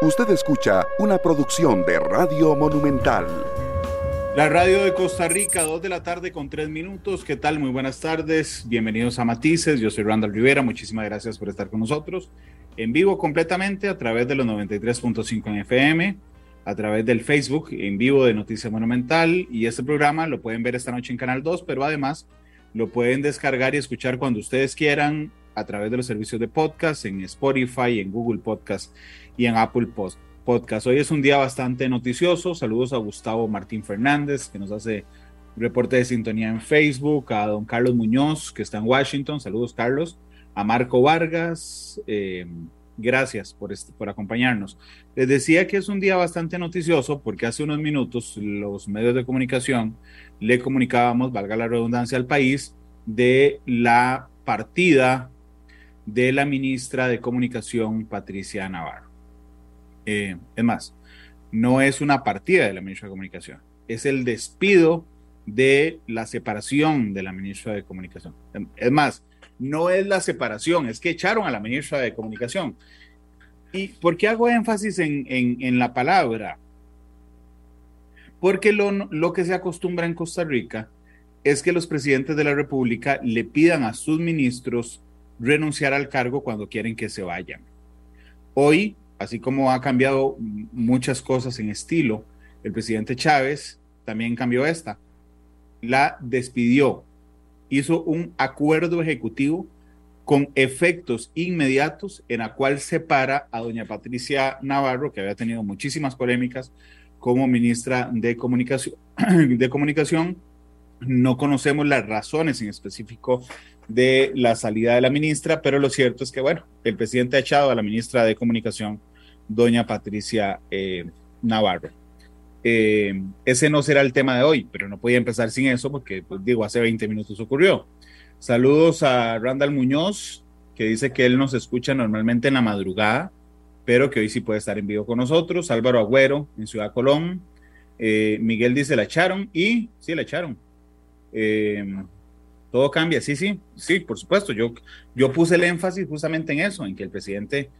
Usted escucha una producción de Radio Monumental. La radio de Costa Rica, 2 de la tarde con 3 minutos. ¿Qué tal? Muy buenas tardes. Bienvenidos a Matices. Yo soy Randall Rivera. Muchísimas gracias por estar con nosotros. En vivo completamente a través de los 93.5 en FM, a través del Facebook en vivo de Noticia Monumental. Y este programa lo pueden ver esta noche en Canal 2, pero además lo pueden descargar y escuchar cuando ustedes quieran a través de los servicios de podcast, en Spotify, en Google Podcast y en Apple Podcast. Hoy es un día bastante noticioso. Saludos a Gustavo Martín Fernández, que nos hace reporte de sintonía en Facebook, a don Carlos Muñoz, que está en Washington. Saludos, Carlos. A Marco Vargas, eh, gracias por, por acompañarnos. Les decía que es un día bastante noticioso porque hace unos minutos los medios de comunicación le comunicábamos, valga la redundancia, al país de la partida de la ministra de Comunicación, Patricia Navarro. Eh, es más, no es una partida de la ministra de Comunicación, es el despido de la separación de la ministra de Comunicación. Es más, no es la separación, es que echaron a la ministra de Comunicación. ¿Y por qué hago énfasis en, en, la palabra? Porque lo, lo que se acostumbra en Costa Rica es que los presidentes de la República le pidan a sus ministros renunciar al cargo cuando quieren que se vayan. Hoy, así como ha cambiado muchas cosas en estilo, el presidente Chávez también cambió esta. La despidió, hizo un acuerdo ejecutivo con efectos inmediatos en la cual separa a doña Patricia Navarro, que había tenido muchísimas polémicas como ministra de comunicación, de comunicación. No conocemos las razones en específico de la salida de la ministra, pero lo cierto es que, bueno, el presidente ha echado a la ministra de Comunicación, doña Patricia eh, Navarro. Eh, ese no será el tema de hoy, pero no podía empezar sin eso porque, pues, digo, hace 20 minutos ocurrió. Saludos a Randall Muñoz, que dice que él nos escucha normalmente en la madrugada, pero que hoy sí puede estar en vivo con nosotros. Álvaro Agüero, en Ciudad Colón. Eh, Miguel dice, la echaron y sí, la echaron. Todo cambia, sí, sí, sí, por supuesto. Yo, yo puse el énfasis justamente en eso, en que el presidente,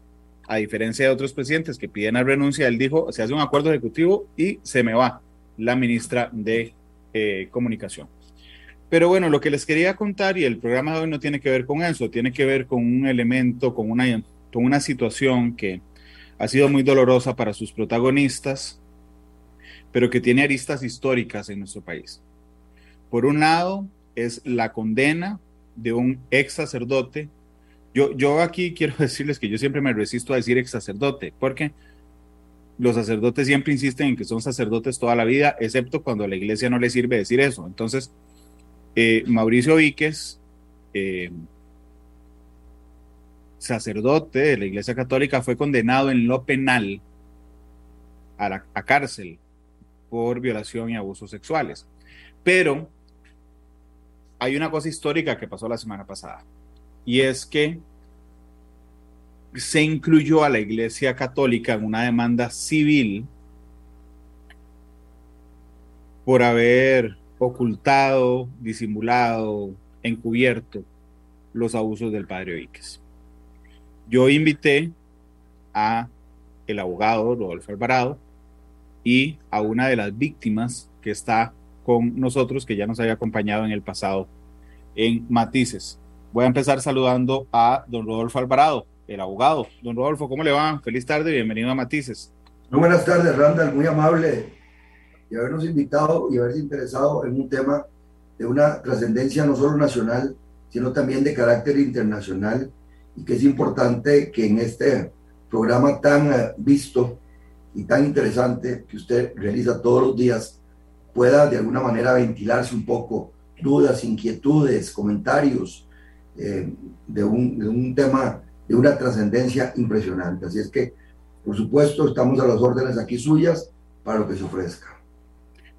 a diferencia de otros presidentes que piden la renuncia, él dijo, se hace un acuerdo ejecutivo y se me va la ministra de eh, Comunicación. Pero bueno, lo que les quería contar y el programa de hoy no tiene que ver con eso, tiene que ver con un elemento, con una, con una situación que ha sido muy dolorosa para sus protagonistas, pero que tiene aristas históricas en nuestro país. Por un lado, es la condena de un ex sacerdote. Yo, yo aquí quiero decirles que yo siempre me resisto a decir ex sacerdote, porque los sacerdotes siempre insisten en que son sacerdotes toda la vida, excepto cuando a la iglesia no le sirve decir eso. Entonces, eh, Mauricio Víquez, eh, sacerdote de la iglesia católica, fue condenado en lo penal a, a cárcel por violación y abusos sexuales. Pero hay una cosa histórica que pasó la semana pasada y es que se incluyó a la Iglesia Católica en una demanda civil por haber ocultado, disimulado, encubierto los abusos del padre Víquez. Yo invité a el abogado Rodolfo Alvarado y a una de las víctimas que está con nosotros, que ya nos había acompañado en el pasado en Matices. Voy a empezar saludando a don Rodolfo Alvarado, el abogado. Don Rodolfo, ¿cómo le va? Feliz tarde, bienvenido a Matices. Muy buenas tardes, Randall, muy amable de habernos invitado y haberse interesado en un tema de una trascendencia no solo nacional, sino también de carácter internacional y que es importante que en este programa tan eh, visto y tan interesante que usted realiza todos los días pueda de alguna manera ventilarse un poco dudas, inquietudes, comentarios eh, de, un, de, un, tema de una trascendencia impresionante. Así es que, por supuesto, estamos a las órdenes aquí suyas para lo que se ofrezca.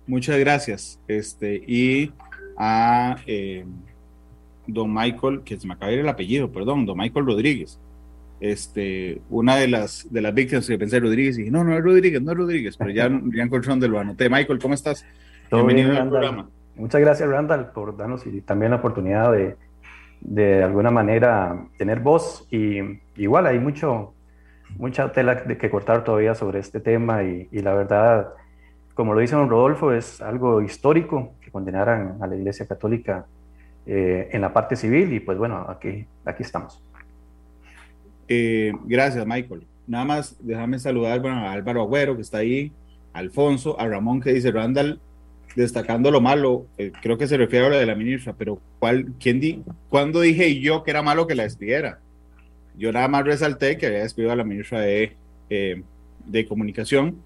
Muchas gracias. Este, y a eh, don Michael, que se me acaba el apellido, perdón, don Michael Rodríguez. Este, una de las, de las víctimas que pensé Rodríguez y dije, no, no es Rodríguez, no es Rodríguez, pero ya, ya encontré donde lo anoté. Michael, ¿cómo estás? Bienvenido al programa. Muchas gracias, Randall, por darnos y también la oportunidad de, de alguna manera tener voz. Y igual hay mucho, mucha tela de que cortar todavía sobre este tema y, la verdad, como lo dice don Rodolfo, es algo histórico que condenaran a la Iglesia Católica eh, en la parte civil y pues bueno, aquí, aquí estamos. Eh, gracias, Michael. Nada más déjame saludar a Álvaro Agüero, que está ahí, a Alfonso, a Ramón, que dice, Randall, destacando lo malo, eh, creo que se refiere a lo de la ministra, pero ¿cuál, quién di, ¿cuándo dije yo que era malo que la despidiera? Yo nada más resalté que había despedido a la ministra de, eh, de Comunicación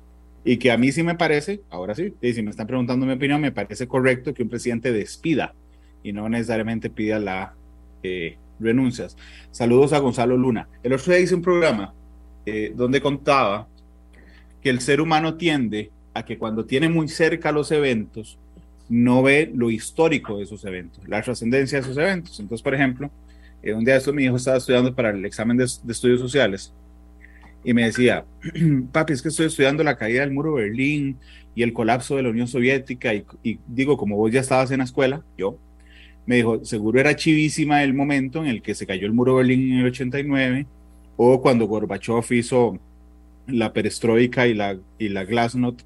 y que a mí sí me parece, ahora sí, si me están preguntando mi opinión, me parece correcto que un presidente despida y no necesariamente pida la eh, renuncias. Saludos a Gonzalo Luna. El otro día hice un programa eh, donde contaba que el ser humano tiende a que cuando tiene muy cerca los eventos, no ve lo histórico de esos eventos, la trascendencia de esos eventos. Entonces, por ejemplo, eh, un día esto mi hijo estaba estudiando para el examen de, estudios sociales y me decía, papi, es que estoy estudiando la caída del muro de Berlín y el colapso de la Unión Soviética y, y digo, como vos ya estabas en la escuela, yo, me dijo, seguro era chivísima el momento en el que se cayó el muro de Berlín en el 89 o cuando Gorbachev hizo la perestroika y la, y la glasnost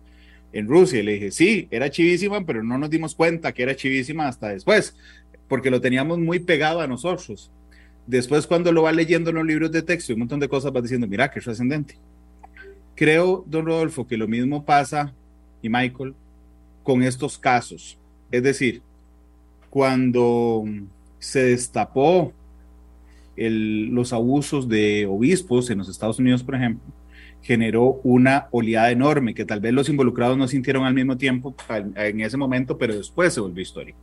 en Rusia. Y le dije, sí, era chivísima, pero no nos dimos cuenta que era chivísima hasta después, porque lo teníamos muy pegado a nosotros. Después, cuando lo va leyendo en los libros de texto y un montón de cosas, va diciendo, mira, qué trascendente. Creo, don Rodolfo, que lo mismo pasa, y Michael, con estos casos. Es decir, cuando se destapó los abusos de obispos en los Estados Unidos, por ejemplo, generó una oleada enorme que tal vez los involucrados no sintieron al mismo tiempo en ese momento, pero después se volvió histórico.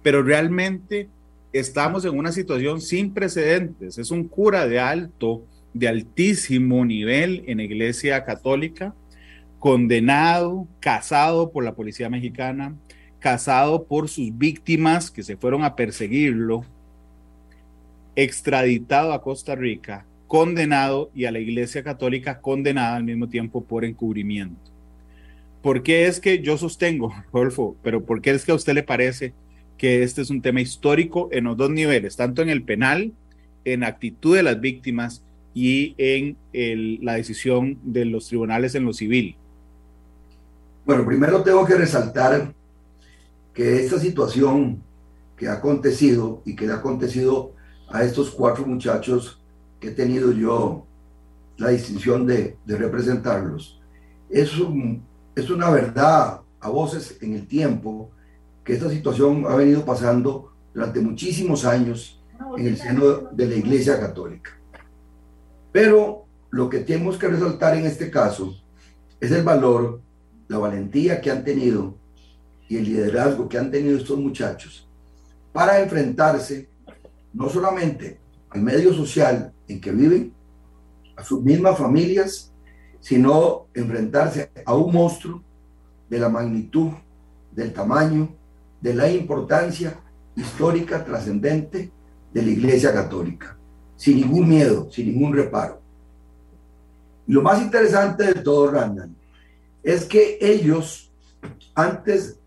Pero realmente estamos en una situación sin precedentes. Es un cura de alto, de altísimo nivel en la Iglesia Católica, condenado, casado por la policía mexicana, casado por sus víctimas que se fueron a perseguirlo, extraditado a Costa Rica, condenado y a la Iglesia Católica condenada al mismo tiempo por encubrimiento. ¿Por qué es que yo sostengo, Rodolfo, pero por qué es que a usted le parece que este es un tema histórico en los dos niveles, tanto en el penal, en actitud de las víctimas y en la decisión de los tribunales en lo civil? Bueno, primero tengo que resaltar que esta situación que ha acontecido y que le ha acontecido a estos cuatro muchachos que he tenido yo la distinción de, representarlos, es, es una verdad a voces en el tiempo que esta situación ha venido pasando durante muchísimos años en el seno de la Iglesia Católica. Pero lo que tenemos que resaltar en este caso es el valor, la valentía que han tenido y el liderazgo que han tenido estos muchachos para enfrentarse no solamente al medio social en que viven, a sus mismas familias, sino enfrentarse a un monstruo de la magnitud, del tamaño, de la importancia histórica trascendente de la Iglesia Católica, sin ningún miedo, sin ningún reparo. Lo más interesante de todo, Randall, es que ellos, antes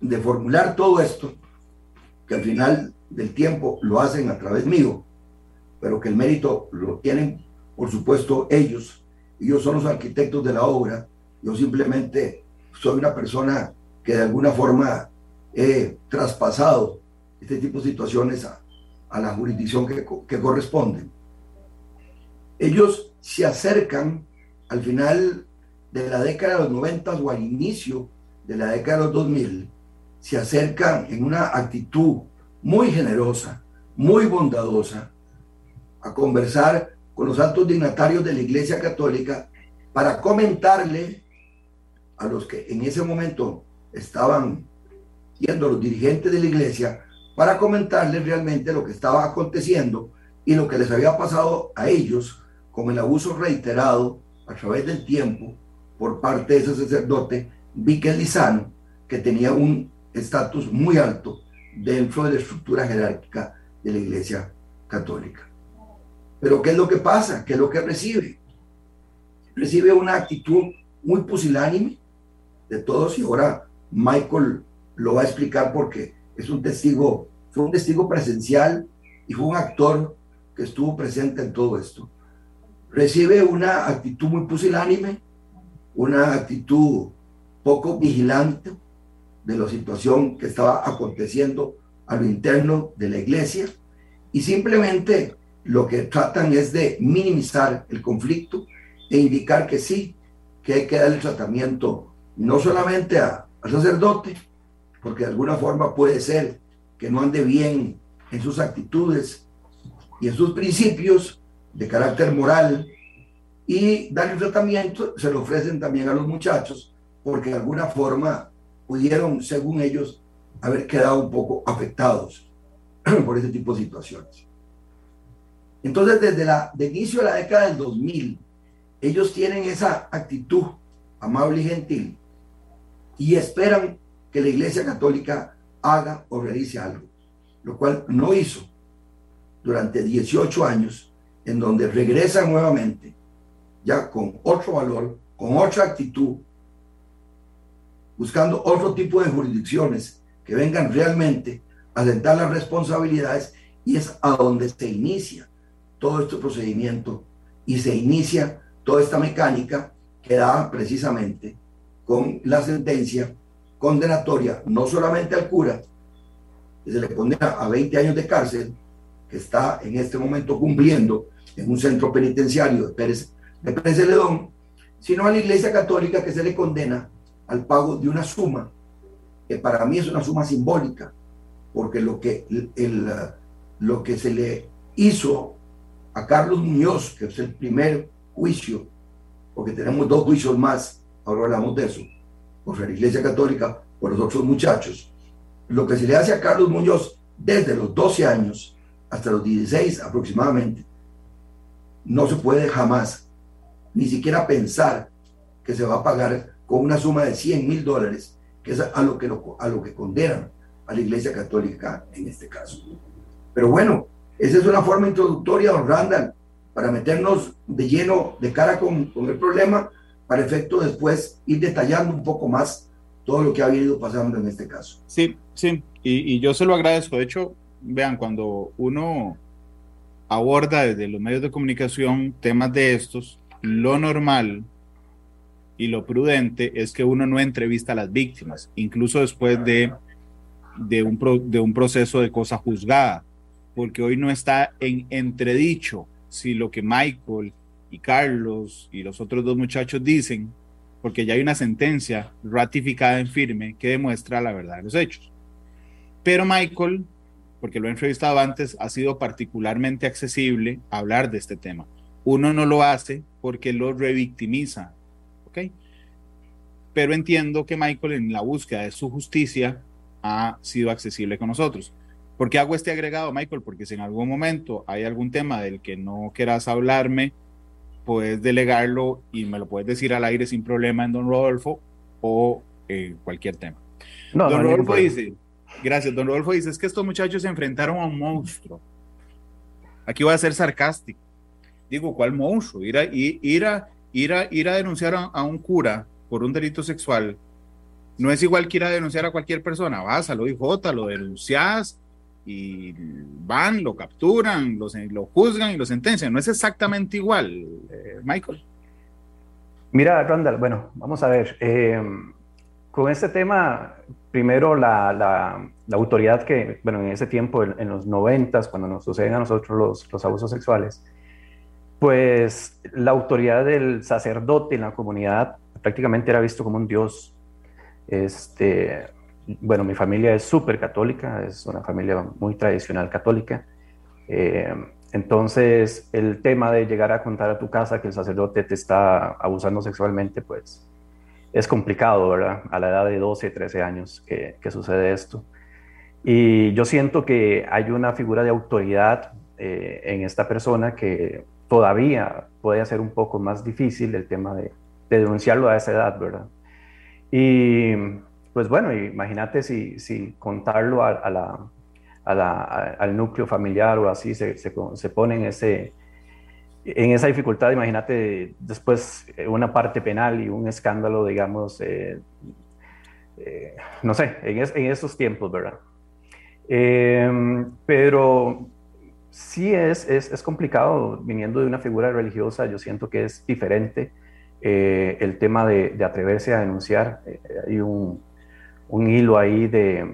de formular todo esto, que al final del tiempo lo hacen a través mío, pero que el mérito lo tienen, por supuesto, ellos. Ellos son los arquitectos de la obra. Yo simplemente soy una persona que de alguna forma he traspasado este tipo de situaciones a, a la jurisdicción que, que corresponden. Ellos se acercan al final de la década de los 90 o al inicio de la década de los 2000 se acercan en una actitud muy generosa, muy bondadosa, a conversar con los altos dignatarios de la Iglesia Católica para comentarle a los que en ese momento estaban yendo los dirigentes de la Iglesia, para comentarles realmente lo que estaba aconteciendo y lo que les había pasado a ellos con el abuso reiterado a través del tiempo por parte de ese sacerdote Víquez Lizano, que tenía un estatus muy alto dentro de la estructura jerárquica de la Iglesia Católica. Pero ¿qué es lo que pasa? ¿Qué es lo que recibe? Recibe una actitud muy pusilánime de todos y ahora Michael lo va a explicar porque es un testigo, fue un testigo presencial y fue un actor que estuvo presente en todo esto. recibe una actitud muy pusilánime, una actitud poco vigilante de la situación que estaba aconteciendo a lo interno de la iglesia y simplemente lo que tratan es de minimizar el conflicto e indicar que sí, que hay que dar el tratamiento no solamente a, al sacerdote, porque de alguna forma puede ser que no ande bien en sus actitudes y en sus principios de carácter moral y darle un tratamiento se lo ofrecen también a los muchachos porque de alguna forma pudieron, según ellos, haber quedado un poco afectados por ese tipo de situaciones. Entonces, desde de inicio de la década del 2000, ellos tienen esa actitud amable y gentil y esperan que la Iglesia Católica haga o realice algo, lo cual no hizo durante 18 años, en donde regresan nuevamente, ya con otro valor, con otra actitud, buscando otro tipo de jurisdicciones que vengan realmente a sentar las responsabilidades y es a donde se inicia todo este procedimiento y se inicia toda esta mecánica que da precisamente con la sentencia condenatoria, no solamente al cura, que se le condena a 20 años de cárcel, que está en este momento cumpliendo en un centro penitenciario de Pérez, de Pérez Ledón, sino a la Iglesia Católica que se le condena al pago de una suma, que para mí es una suma simbólica, porque lo que, el, lo que se le hizo a Carlos Muñoz, que es el primer juicio, porque tenemos dos juicios más, ahora hablamos de eso, por la Iglesia Católica, por los otros muchachos, lo que se le hace a Carlos Muñoz desde los 12 años hasta los 16 aproximadamente, no se puede jamás ni siquiera pensar que se va a pagar con una suma de 100 mil dólares, que es a lo que, a lo que condenan a la Iglesia Católica en este caso. Pero bueno, esa es una forma introductoria, don Randall, para meternos de lleno de cara con, con el problema, para efecto después ir detallando un poco más todo lo que ha venido pasando en este caso. Sí, sí, y, y yo se lo agradezco. De hecho, vean, cuando uno aborda desde los medios de comunicación temas de estos, lo normal y lo prudente es que uno no entrevista a las víctimas, incluso después de, de, un, de un proceso de cosa juzgada, porque hoy no está en entredicho si lo que Michael y Carlos y los otros dos muchachos dicen, porque ya hay una sentencia ratificada en firme que demuestra la verdad de los hechos. Pero Michael porque lo he entrevistado antes, ha sido particularmente accesible a hablar de este tema. Uno no lo hace porque lo revictimiza, ¿ok? Pero entiendo que Michael en la búsqueda de su justicia ha sido accesible con nosotros. ¿Por qué hago este agregado, Michael? Porque si en algún momento hay algún tema del que no quieras hablarme, puedes delegarlo y me lo puedes decir al aire sin problema en Don Rodolfo o eh, cualquier tema. No, Don Rodolfo dice, Gracias, don Rodolfo dice, es que estos muchachos se enfrentaron a un monstruo. Aquí voy a ser sarcástico. Digo, ¿cuál monstruo? Ir a, ir a, ir a, ir a denunciar a, un cura por un delito sexual no es igual que ir a denunciar a cualquier persona. Vas a lo IJ, lo denuncias y van, lo capturan, lo, lo juzgan y lo sentencian. No es exactamente igual, eh, Michael. Mira, Randall, bueno, vamos a ver. Eh, con este tema, primero la, la, autoridad que, bueno, en ese tiempo, en, los noventas, cuando nos suceden a nosotros los, los, abusos sexuales, pues la autoridad del sacerdote en la comunidad prácticamente era visto como un dios. Este, bueno, mi familia es súper católica, es una familia muy tradicional católica. Eh, entonces, el tema de llegar a contar a tu casa que el sacerdote te está abusando sexualmente, pues es complicado, ¿verdad? A la edad de 12, 13 años que, sucede esto. Y yo siento que hay una figura de autoridad eh, en esta persona que todavía puede hacer un poco más difícil el tema de, denunciarlo a esa edad, ¿verdad? Y pues bueno, imagínate si, contarlo al núcleo familiar o así se, se, pone en esa dificultad, imagínate después eh, una parte penal y un escándalo, digamos, eh, eh, no sé, en, esos tiempos, ¿verdad? Em, pero sí es, es, es, complicado, viniendo de una figura religiosa, yo siento que es diferente eh, el tema de, de, atreverse a denunciar. Eh, hay un, un, hilo ahí de,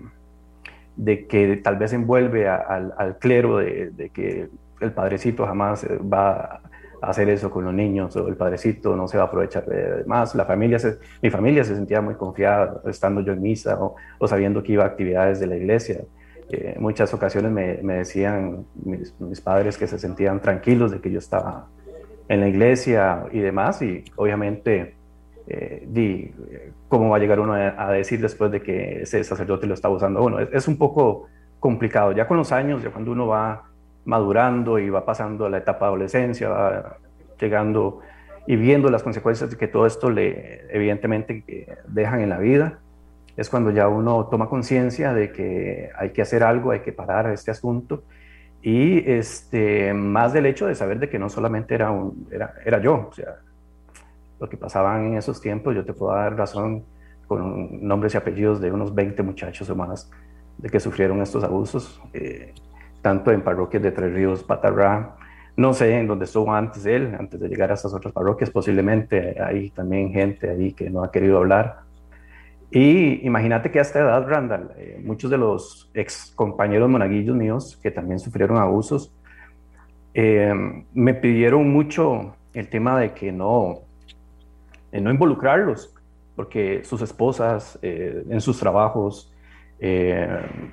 de, que tal vez envuelve al, al, clero de, de, que el padrecito jamás va a hacer eso con los niños o el padrecito no se va a aprovechar de más. La familia mi familia se sentía muy confiada estando yo en misa o, o sabiendo que iba a actividades de la iglesia en muchas ocasiones me, me decían mis, mis, padres que se sentían tranquilos de que yo estaba en la iglesia y demás, y obviamente, eh, di, ¿cómo va a llegar uno a, a, decir después de que ese sacerdote lo está usando uno? Es, es, un poco complicado, ya con los años, ya cuando uno va madurando y va pasando a la etapa de adolescencia, va llegando y viendo las consecuencias que todo esto le evidentemente dejan en la vida, es cuando ya uno toma conciencia de que hay que hacer algo, hay que parar este asunto. Y este, más del hecho de saber de que no solamente era, un, era, era yo, o sea, lo que pasaban en esos tiempos, yo te puedo dar razón con nombres y apellidos de unos 20 muchachos o más de que sufrieron estos abusos, eh, tanto en parroquias de Tres Ríos, Patarrá, no sé en dónde estuvo antes él, antes de llegar a estas otras parroquias, posiblemente hay también gente ahí que no ha querido hablar, y imagínate que a esta edad, Randall, eh, muchos de los ex compañeros monaguillos míos que también sufrieron abusos, eh, me pidieron mucho el tema de que no, eh, no involucrarlos, porque sus esposas eh, en sus trabajos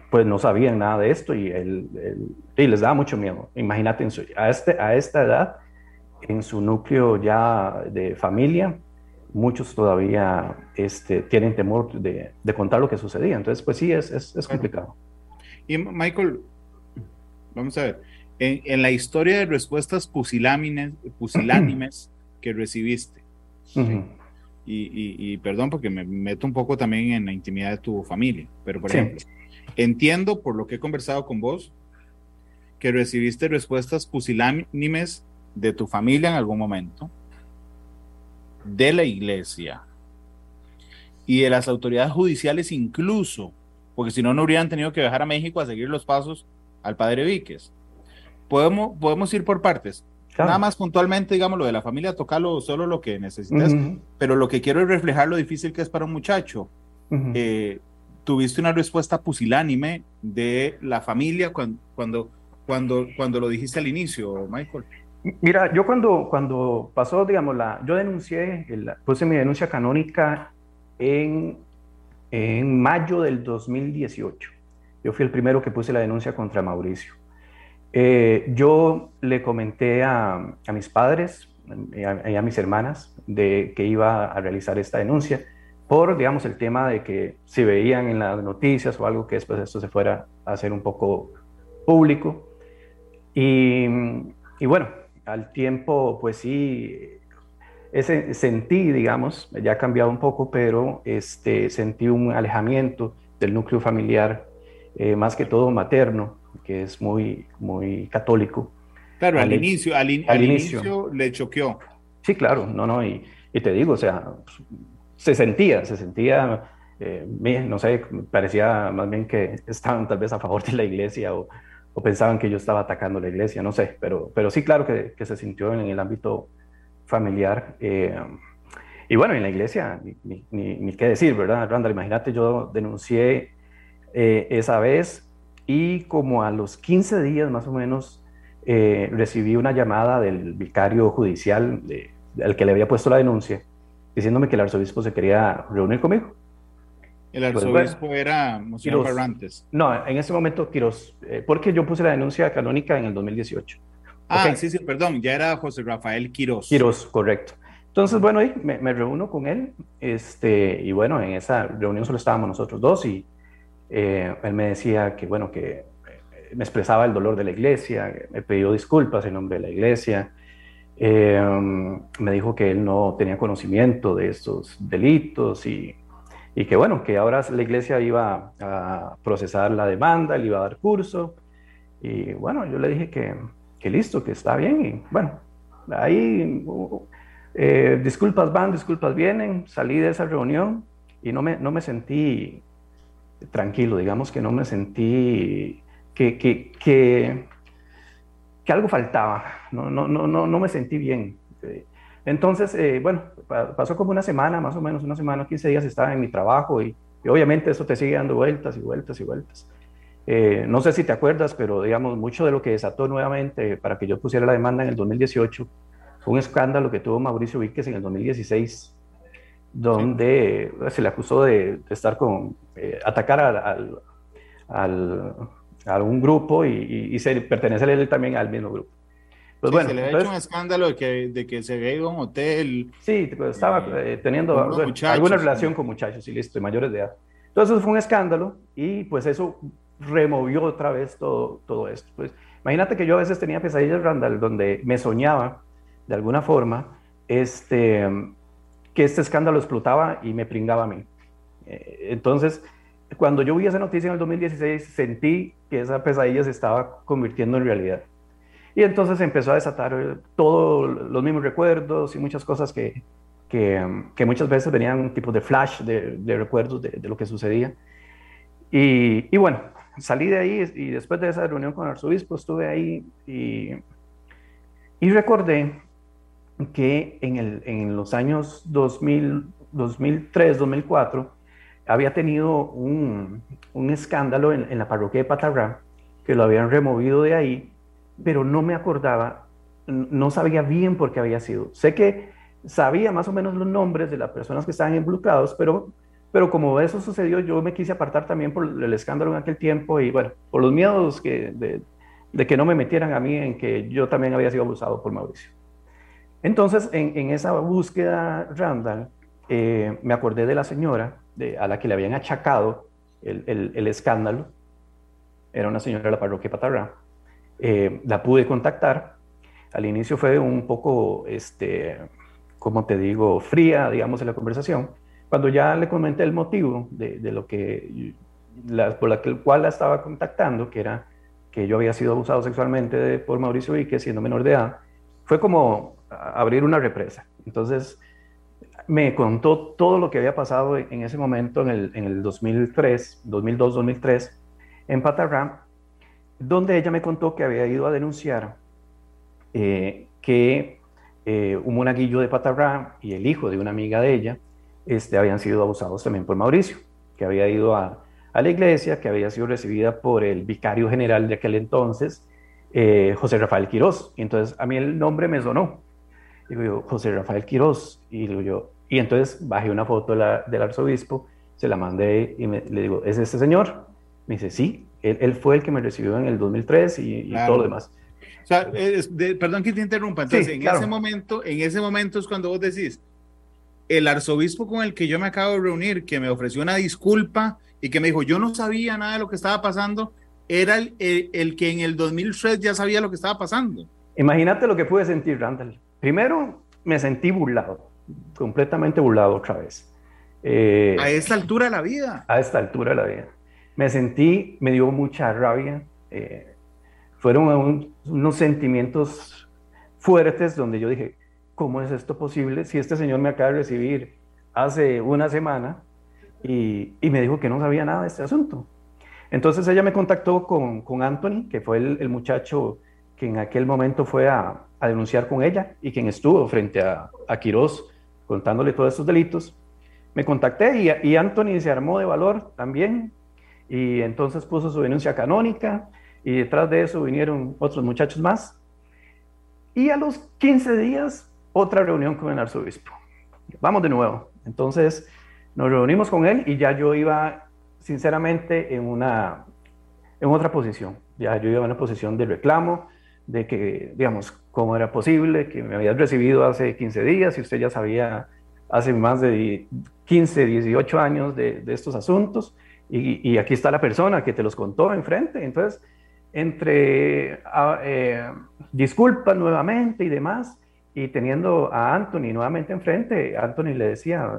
pues no sabían nada de esto y, él, él, y les daba mucho miedo. Imagínate su, a, este, a esta edad, en su núcleo ya de familia, muchos todavía este, tienen temor de, de, contar lo que sucedía. Entonces, pues sí, es, es, es complicado. Y Michael, vamos a ver, en, en la historia de respuestas pusilánimes, pusilánimes que recibiste, uh -huh. y, y, y, perdón porque me meto un poco también en la intimidad de tu familia, pero por sí. ejemplo, entiendo por lo que he conversado con vos que recibiste respuestas pusilánimes de tu familia en algún momento de la iglesia y de las autoridades judiciales incluso, porque si no, no hubieran tenido que viajar a México a seguir los pasos al padre Víquez. Podemos, podemos ir por partes. Claro. Nada más puntualmente, digamos, lo de la familia, tocarlo solo lo que necesitas, uh -huh. pero lo que quiero es reflejar lo difícil que es para un muchacho. Uh -huh. eh, tuviste una respuesta pusilánime de la familia cuando, cuando, cuando, cuando lo dijiste al inicio, Michael. Mira, yo cuando, cuando pasó, digamos, la, yo denuncié, el, puse mi denuncia canónica en, en mayo del 2018. Yo fui el primero que puse la denuncia contra Mauricio. Eh, yo le comenté a, a mis padres y a, a, mis hermanas de que iba a realizar esta denuncia por, digamos, el tema de que si veían en las noticias o algo que después esto se fuera a hacer un poco público. Y, y bueno, al tiempo, pues sí, ese, sentí, digamos, ya ha cambiado un poco, pero este, sentí un alejamiento del núcleo familiar, eh, más que todo materno, que es muy, muy católico. Claro, al, al inicio, al, in, al, al inicio, inicio, le choqueó. Sí, claro, no, no, y, y te digo, o sea, se sentía, se sentía, eh, no sé, parecía más bien que estaban tal vez a favor de la iglesia o, o pensaban que yo estaba atacando la iglesia, no sé, pero, pero sí, claro que, que se sintió en el ámbito familiar. Eh, y bueno, en la iglesia, ni, ni, ni, qué decir, ¿verdad, Randall? Imagínate, yo denuncié eh, esa vez y como a los 15 días más o menos eh, recibí una llamada del vicario judicial al que le había puesto la denuncia, diciéndome que el arzobispo se quería reunir conmigo. El arzobispo pues, bueno, era Monseñor Barrantes. No, en ese momento Quiroz, eh, porque yo puse la denuncia canónica en el 2018. Ah, okay. sí, sí, perdón, ya era José Rafael Quiroz. Quiroz, correcto. Entonces, bueno, ahí me, me, reúno con él, este, y bueno, en esa reunión solo estábamos nosotros dos, y eh, él me decía que, bueno, que eh, me expresaba el dolor de la iglesia, me pidió disculpas en nombre de la iglesia, eh, me dijo que él no tenía conocimiento de estos delitos y y que bueno, que ahora la iglesia iba a procesar la demanda, le iba a dar curso, y bueno, yo le dije que, que listo, que está bien, y bueno, ahí eh, disculpas van, disculpas vienen, salí de esa reunión y no me, no me sentí tranquilo, digamos que no me sentí que, que, que que algo faltaba, no, no, no, no, no me sentí bien. Entonces, eh, bueno, pasó como una semana, más o menos una semana, 15 días estaba en mi trabajo y, obviamente eso te sigue dando vueltas y vueltas y vueltas. Eh, no sé si te acuerdas, pero digamos, mucho de lo que desató nuevamente para que yo pusiera la demanda en el 2018 fue un escándalo que tuvo Mauricio Víquez en el 2016, donde se le acusó de, estar con, eh, atacar a un grupo y, y, se pertenece él también al mismo grupo. Pues bueno, se le ha hecho un escándalo de que, de que se había ido a un hotel. Sí, pues, estaba eh, teniendo alguna relación con muchachos y listo, mayores de edad. Entonces fue un escándalo y pues eso removió otra vez todo, todo esto. Pues imagínate que yo a veces tenía pesadillas, Randall, donde me soñaba de alguna forma este, que este escándalo explotaba y me pringaba a mí. Eh, entonces, cuando yo vi esa noticia en el 2016, sentí que esa pesadilla se estaba convirtiendo en realidad. Y entonces empezó a desatar eh, todos los mismos recuerdos y muchas cosas que, que, que muchas veces venían un tipo de flash de, de recuerdos de, de, lo que sucedía. Y, y, bueno, salí de ahí y después de esa reunión con el arzobispo estuve ahí y, y recordé que en, el, en los años 2000, 2003, 2004, había tenido un, un escándalo en, en, la parroquia de Patarrá, que lo habían removido de ahí pero no me acordaba, no sabía bien por qué había sido. Sé que sabía más o menos los nombres de las personas que estaban involucrados, pero, pero como eso sucedió, yo me quise apartar también por el escándalo en aquel tiempo y bueno, por los miedos que, de, de que no me metieran a mí en que yo también había sido abusado por Mauricio. Entonces, en, esa búsqueda, Randall, eh, me acordé de la señora a la que le habían achacado el, el, el escándalo. Era una señora de la parroquia Patarrá eh, la pude contactar. Al inicio fue un poco, este, como te digo, fría, digamos, en la conversación. Cuando ya le comenté el motivo de, de lo que, la, por la cual la estaba contactando, que era que yo había sido abusado sexualmente por Mauricio Vique siendo menor de edad, fue como abrir una represa. Entonces, me contó todo lo que había pasado en ese momento, en el, en el 2003, 2002-2003, en Patarrá, donde ella me contó que había ido a denunciar eh, que eh, un monaguillo de Patarrá y el hijo de una amiga de ella este, habían sido abusados también por Mauricio, que había ido a, la iglesia, que había sido recibida por el vicario general de aquel entonces, eh, José Rafael Quirós. Y entonces a mí el nombre me sonó. Digo yo, José Rafael Quirós. Y digo yo, y entonces bajé una foto del arzobispo, se la mandé y me, le digo, ¿es este señor? Me dice, sí, él, fue el que me recibió en el 2003 y, todo lo demás. O sea, perdón que te interrumpa. Entonces, en ese momento, en ese momento es cuando vos decís, el arzobispo con el que yo me acabo de reunir, que me ofreció una disculpa y que me dijo, yo no sabía nada de lo que estaba pasando, era el, el, que en el 2003 ya sabía lo que estaba pasando. Imagínate lo que pude sentir, Randall. Primero, me sentí burlado, completamente burlado otra vez. Eh, a esta altura de la vida. A esta altura de la vida me sentí, me dio mucha rabia. Eh, fueron unos sentimientos fuertes donde yo dije, ¿cómo es esto posible si este señor me acaba de recibir hace una semana y, y me dijo que no sabía nada de este asunto? Entonces ella me contactó con, con Anthony, que fue el, muchacho que en aquel momento fue a, a, denunciar con ella y quien estuvo frente a, a Quirós contándole todos estos delitos. Me contacté y, y Anthony se armó de valor también y entonces puso su denuncia canónica y detrás de eso vinieron otros muchachos más. Y a los 15 días, otra reunión con el arzobispo. Vamos de nuevo. Entonces nos reunimos con él y ya yo iba, sinceramente, en, una, en otra posición. Ya yo iba en una posición de reclamo, de que, digamos, cómo era posible que me habías recibido hace 15 días y usted ya sabía hace más de 15, 18 años de, de estos asuntos y, aquí está la persona que te los contó enfrente. Entonces, entre ah, eh, disculpas nuevamente y demás, y teniendo a Anthony nuevamente enfrente, Anthony le decía,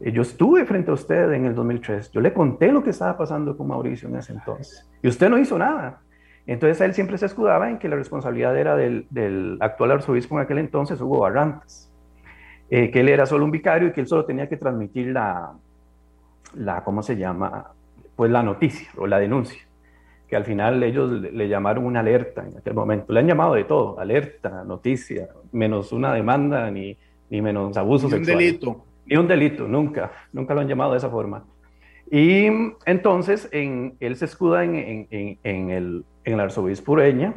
eh, yo estuve frente a usted en el 2003, yo le conté lo que estaba pasando con Mauricio en ese entonces, y usted no hizo nada. Entonces él siempre se escudaba en que la responsabilidad era del, actual arzobispo en aquel entonces, Hugo Barrantes, eh, que él era solo un vicario y que él solo tenía que transmitir la, la, ¿cómo se llama? Pues la noticia o la denuncia. que al final ellos le, llamaron una alerta en aquel momento. Le han llamado de todo, alerta, noticia, menos una demanda ni, ni menos abuso ni un delito. Ni un delito, nunca, nunca lo han llamado de esa forma. Y entonces en, él se escuda en, en, en el, el arzobispo Ureña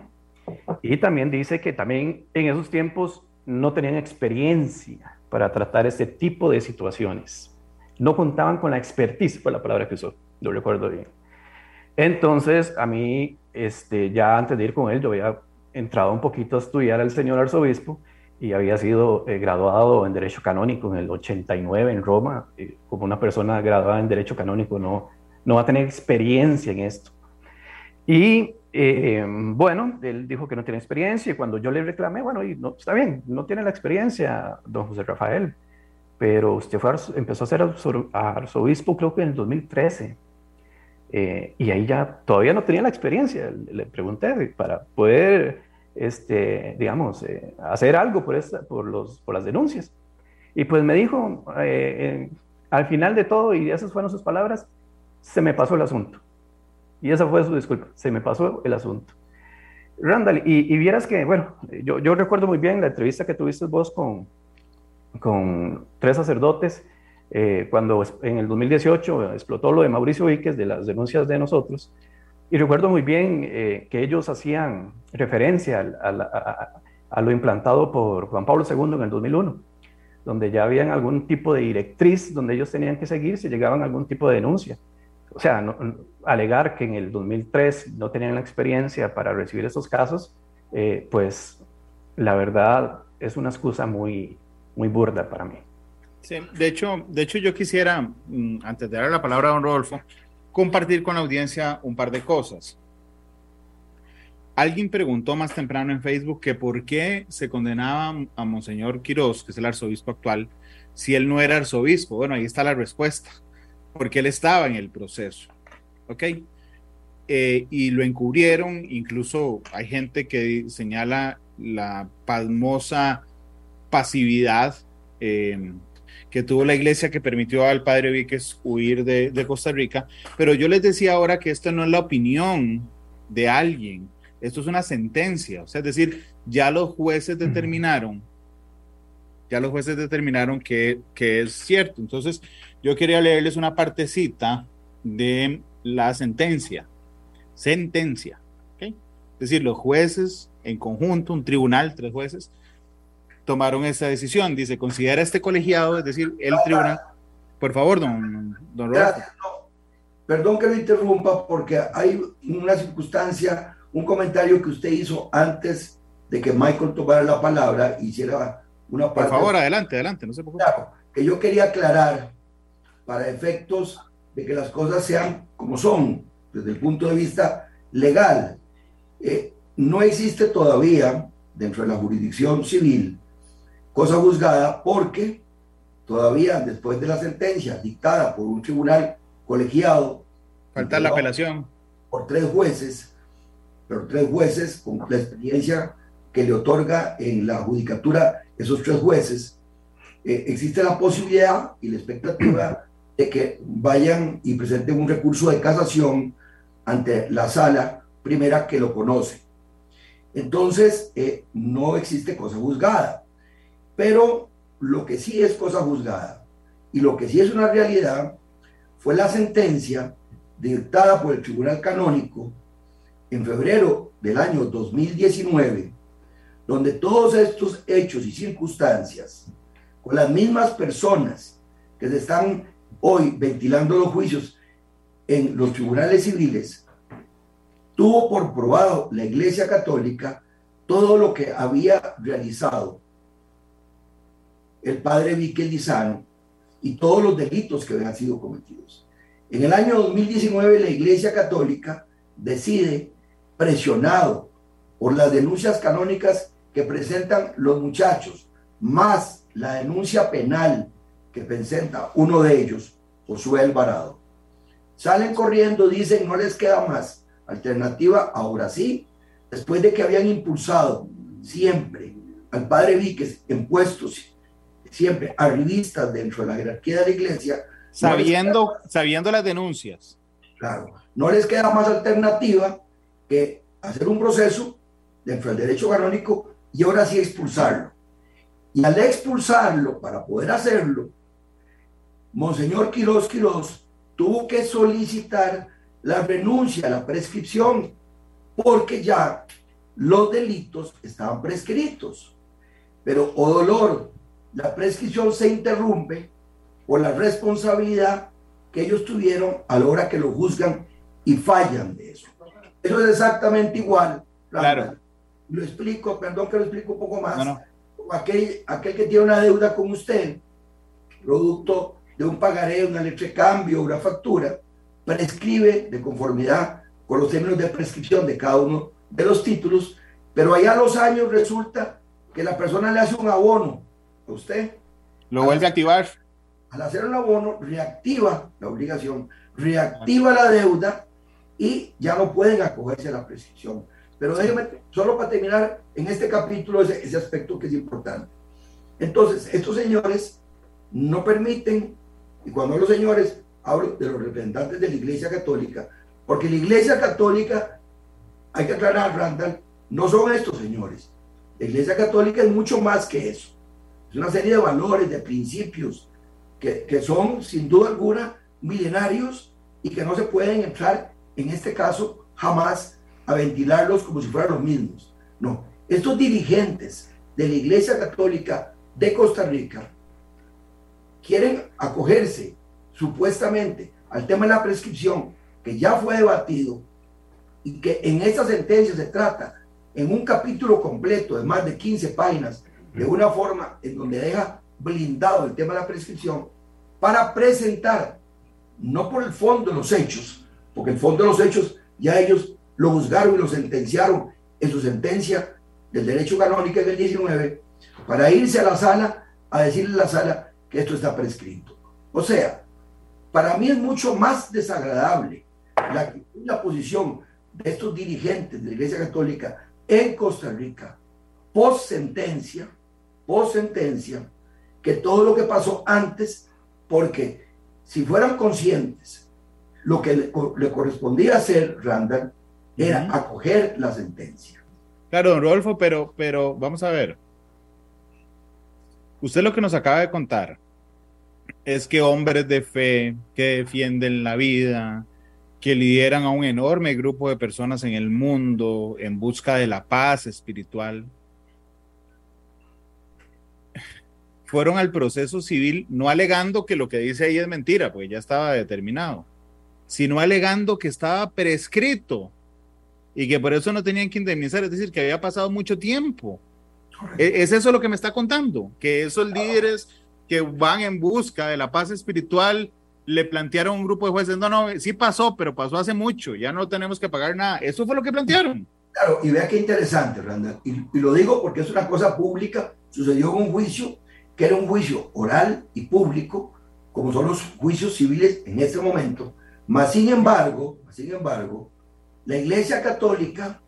y también dice que también en esos tiempos no tenían experiencia para tratar este tipo de situaciones. No contaban con la expertise, fue la palabra que usó, lo recuerdo bien. Entonces, a mí, este, ya antes de ir con él, yo había entrado un poquito a estudiar al señor arzobispo y había sido eh, graduado en Derecho Canónico en el 89 en Roma. como una persona graduada en Derecho Canónico no, no va a tener experiencia en esto. Y eh, bueno, él dijo que no tiene experiencia y cuando yo le reclamé, bueno, y no, está bien, no tiene la experiencia, don José Rafael, pero usted fue, empezó a ser arzobispo creo que en el 2013. Eh, y ahí ya todavía no tenía la experiencia. Le pregunté para poder, este, digamos, eh, hacer algo por, esta, por, los, por las denuncias. Y pues me dijo, al final de todo, y esas fueron sus palabras, se me pasó el asunto. Y esa fue su disculpa, se me pasó el asunto. Randall, y, vieras que, bueno, yo, yo, recuerdo muy bien la entrevista que tuviste vos con, con tres sacerdotes eh, cuando en el 2018 explotó lo de Mauricio Víquez, de las denuncias de nosotros, y recuerdo muy bien eh, que ellos hacían referencia a, lo implantado por Juan Pablo II en el 2001, donde ya habían algún tipo de directriz donde ellos tenían que seguir si llegaban a algún tipo de denuncia. O sea, alegar que en el 2003 no tenían la experiencia para recibir esos casos, eh, pues la verdad es una excusa muy, muy burda para mí. De hecho, de hecho yo quisiera, mm, antes de dar la palabra a don Rodolfo, compartir con la audiencia un par de cosas. Alguien preguntó más temprano en Facebook que por qué se condenaba a Monseñor Quirós, que es el arzobispo actual, si él no era arzobispo. Bueno, ahí está la respuesta porque él estaba en el proceso. ¿Ok? Eh, y lo encubrieron, incluso hay gente que señala la pasmosa pasividad em, que tuvo la iglesia que permitió al padre Víquez huir de, Costa Rica, pero yo les decía ahora que esto no es la opinión de alguien, esto es una sentencia, o sea, es decir, ya los jueces determinaron, ya los jueces determinaron que, que es cierto, entonces yo quería leerles una partecita de la sentencia. Sentencia. Es decir, los jueces en conjunto, un tribunal, tres jueces, tomaron esa decisión. Dice, considera este colegiado, es decir, el tribunal. Por favor, don, don Roberto. Perdón que lo interrumpa porque hay una circunstancia, un comentario que usted hizo antes de que Michael tomara la palabra y hiciera una parte. Por favor, adelante, adelante, no se preocupe. Claro, que yo quería aclarar para efectos de que las cosas sean como son, desde el punto de vista legal. Eh, no existe todavía dentro de la jurisdicción civil cosa juzgada porque todavía después de la sentencia dictada por un tribunal colegiado, falta la apelación por tres jueces, pero tres jueces con la experiencia que le otorga en la judicatura esos tres jueces, eh, existe la posibilidad y la expectativa de que vayan y presenten un recurso de casación ante la sala primera que lo conoce. Entonces, eh, no existe cosa juzgada, pero lo que sí es cosa juzgada y lo que sí es una realidad fue la sentencia dictada por el Tribunal Canónico en febrero del año 2019, donde todos estos hechos y circunstancias, con las mismas personas que se están hoy ventilando los juicios en los tribunales civiles, tuvo por probado la Iglesia Católica todo lo que había realizado el padre Víquez Lizano y todos los delitos que habían sido cometidos. En el año 2019 la Iglesia Católica decide, presionado por las denuncias canónicas que presentan los muchachos, más la denuncia penal que presenta uno de ellos, Josué Alvarado. Salen corriendo, dicen, no les queda más alternativa, ahora sí, después de que habían impulsado siempre al padre Víquez en puestos siempre arribistas dentro de la jerarquía de la iglesia. Sabiendo, sabiendo las denuncias. Claro, no les queda más alternativa que hacer un proceso dentro del derecho canónico y ahora sí expulsarlo. Y al expulsarlo, para poder hacerlo, Monseñor Quirós Quirós tuvo que solicitar la renuncia a la prescripción, porque ya los delitos estaban prescritos. Pero, oh dolor, la prescripción se interrumpe por la responsabilidad que ellos tuvieron a la hora que lo juzgan y fallan de eso. Eso es exactamente igual. Claro. Lo explico, perdón que lo explico un poco más. Aquel, aquel que tiene una deuda con usted, producto de un pagaré, una letra de cambio, una factura, prescribe de conformidad con los términos de prescripción de cada uno de los títulos, pero allá a los años resulta que la persona le hace un abono a usted. Lo vuelve a activar. Al hacer un abono, reactiva la obligación, reactiva la deuda y ya no pueden acogerse a la prescripción. Pero déjeme, solo para terminar en este capítulo, ese, ese aspecto que es importante. Entonces, estos señores no permiten, y cuando los señores, hablo de los representantes de la Iglesia Católica, porque la Iglesia Católica, hay que aclarar, Randall, no son estos señores. La Iglesia Católica es mucho más que eso. Es una serie de valores, de principios, que, que son sin duda alguna milenarios y que no se pueden entrar, en este caso, jamás a ventilarlos como si fueran los mismos. No, estos dirigentes de la Iglesia Católica de Costa Rica quieren acogerse supuestamente al tema de la prescripción que ya fue debatido y que en esta sentencia se trata en un capítulo completo de más de 15 páginas de una forma en donde deja blindado el tema de la prescripción para presentar no por el fondo de los hechos, porque el fondo de los hechos ya ellos lo juzgaron y lo sentenciaron en su sentencia del derecho canónico del 19 para irse a la sala a decirle a la sala que esto está prescrito. O sea, para mí es mucho más desagradable la, la posición de estos dirigentes de la Iglesia Católica en Costa Rica, post sentencia, post sentencia, que todo lo que pasó antes, porque si fueran conscientes lo que le, le correspondía hacer, Randall, era acoger la sentencia. Claro, don Rodolfo, pero, pero vamos a ver. Usted lo que nos acaba de contar es que hombres de fe que defienden la vida, que lideran a un enorme grupo de personas en el mundo en busca de la paz espiritual, fueron al proceso civil no alegando que lo que dice ahí es mentira, porque ya estaba determinado, sino alegando que estaba prescrito y que por eso no tenían que indemnizar, es decir, que había pasado mucho tiempo. E, ¿Es eso lo que me está contando? Que esos líderes que van en busca de la paz espiritual le plantearon a un grupo de jueces, no, no, sí pasó, pero pasó hace mucho, ya no tenemos que pagar nada. Eso fue lo que plantearon. Claro, y vea qué interesante, Randall. Y, y lo digo porque es una cosa pública, sucedió un juicio que era un juicio oral y público, como son los juicios civiles en este momento. Más sin embargo, sin embargo, la Iglesia Católica,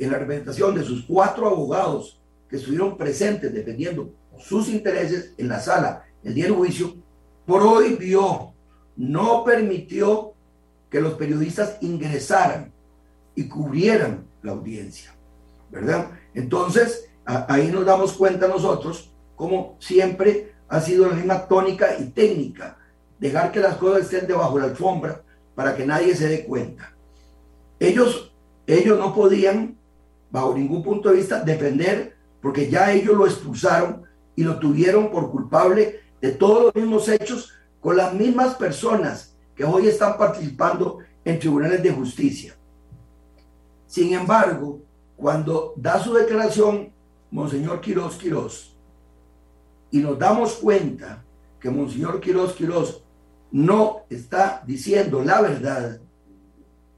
en la representación de sus cuatro abogados que estuvieron presentes defendiendo sus intereses en la sala el día del juicio, prohibió, no permitió que los periodistas ingresaran y cubrieran la audiencia, ¿verdad? Entonces, ahí nos damos cuenta nosotros, como siempre ha sido la misma tónica y técnica, dejar que las cosas estén debajo de la alfombra para que nadie se dé cuenta. Ellos, ellos no podían, bajo ningún punto de vista, defender, porque ya ellos lo expulsaron y lo tuvieron por culpable de todos los mismos hechos con las mismas personas que hoy están participando en tribunales de justicia. Sin embargo, cuando da su declaración Monseñor Quirós Quirós, y nos damos cuenta que Monseñor Quirós Quirós no está diciendo la verdad,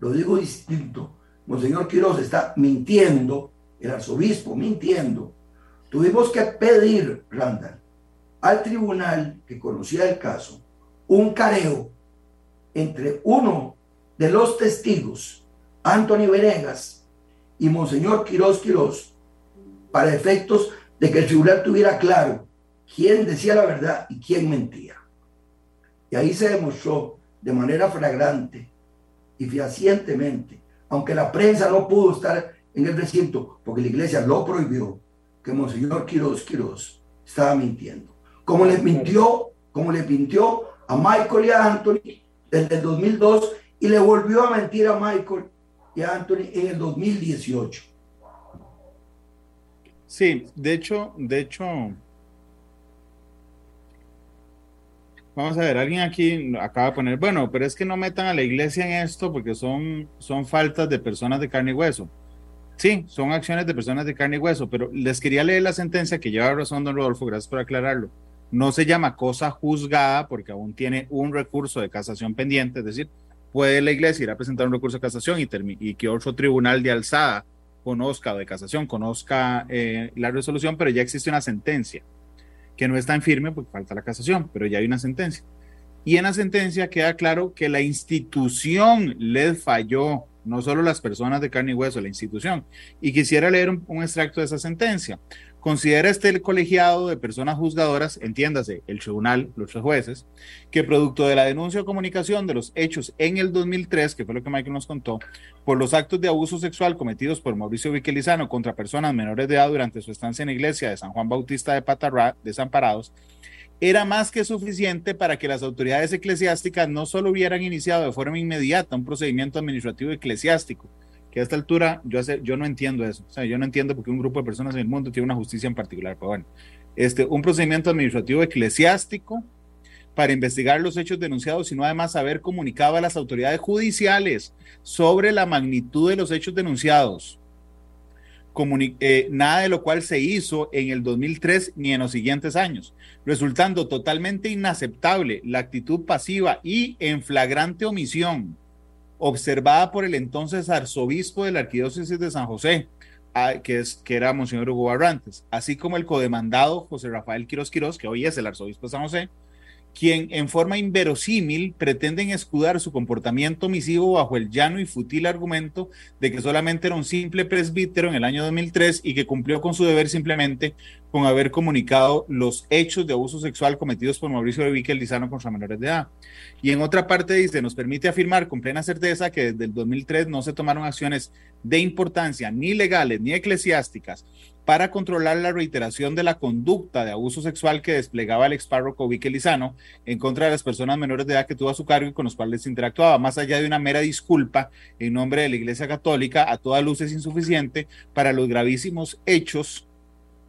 lo digo distinto, Monseñor Quiroz está mintiendo, el arzobispo mintiendo. Tuvimos que pedir, Randall, al tribunal que conocía el caso, un careo entre uno de los testigos, Anthony Venegas, y Monseñor Quiroz Quiroz, para efectos de que el tribunal tuviera claro quién decía la verdad y quién mentía. Y ahí se demostró de manera flagrante y fehacientemente, aunque la prensa no pudo estar en el recinto porque la iglesia lo prohibió, que Monseñor Quiroz Quiroz estaba mintiendo. Como le mintió, como le mintió a Michael y a Anthony desde el 2002 y le volvió a mentir a Michael y a Anthony en el 2018. Sí, de hecho, de hecho, vamos a ver, alguien aquí acaba de poner, bueno, pero es que no metan a la iglesia en esto porque son, son faltas de personas de carne y hueso. Sí, son acciones de personas de carne y hueso, pero les quería leer la sentencia que lleva razón don Rodolfo, gracias por aclararlo. No se llama cosa juzgada porque aún tiene un recurso de casación pendiente, es decir, puede la iglesia ir a presentar un recurso de casación y, y que otro tribunal de alzada conozca o de casación conozca eh, la resolución, pero ya existe una sentencia que no está en firme porque falta la casación, pero ya hay una sentencia. Y en la sentencia queda claro que la institución les falló, no solo las personas de carne y hueso, la institución. Y quisiera leer un extracto de esa sentencia. Considera este colegiado de personas juzgadoras, entiéndase, el tribunal, los tres jueces, que producto de la denuncia o comunicación de los hechos en el 2003, que fue lo que Michael nos contó, por los actos de abuso sexual cometidos por Mauricio Viquelizano contra personas menores de edad durante su estancia en la iglesia de San Juan Bautista de Patarrá, desamparados, era más que suficiente para que las autoridades eclesiásticas no solo hubieran iniciado de forma inmediata un procedimiento administrativo eclesiástico, que a esta altura yo, yo no entiendo eso. O sea, yo no entiendo por qué un grupo de personas en el mundo tiene una justicia en particular. Pero bueno, este, un procedimiento administrativo eclesiástico para investigar los hechos denunciados, sino además haber comunicado a las autoridades judiciales sobre la magnitud de los hechos denunciados. Eh, nada de lo cual se hizo en el 2003 ni en los siguientes años, resultando totalmente inaceptable la actitud pasiva y en flagrante omisión observada por el entonces arzobispo de la Arquidiócesis de San José, que, es, que era Monseñor Hugo Barrantes, así como el codemandado José Rafael Quiroz Quiroz, que hoy es el arzobispo de San José, quien en forma inverosímil pretenden escudar su comportamiento omisivo bajo el llano y fútil argumento de que solamente era un simple presbítero en el año 2003 y que cumplió con su deber simplemente con haber comunicado los hechos de abuso sexual cometidos por Mauricio de Vique Lizano contra menores de edad. Y en otra parte dice, nos permite afirmar con plena certeza que desde el 2003 no se tomaron acciones de importancia ni legales ni eclesiásticas para controlar la reiteración de la conducta de abuso sexual que desplegaba el ex párroco Vique Lizano en contra de las personas menores de edad que tuvo a su cargo y con los cuales interactuaba, más allá de una mera disculpa en nombre de la Iglesia Católica, a toda luz es insuficiente para los gravísimos hechos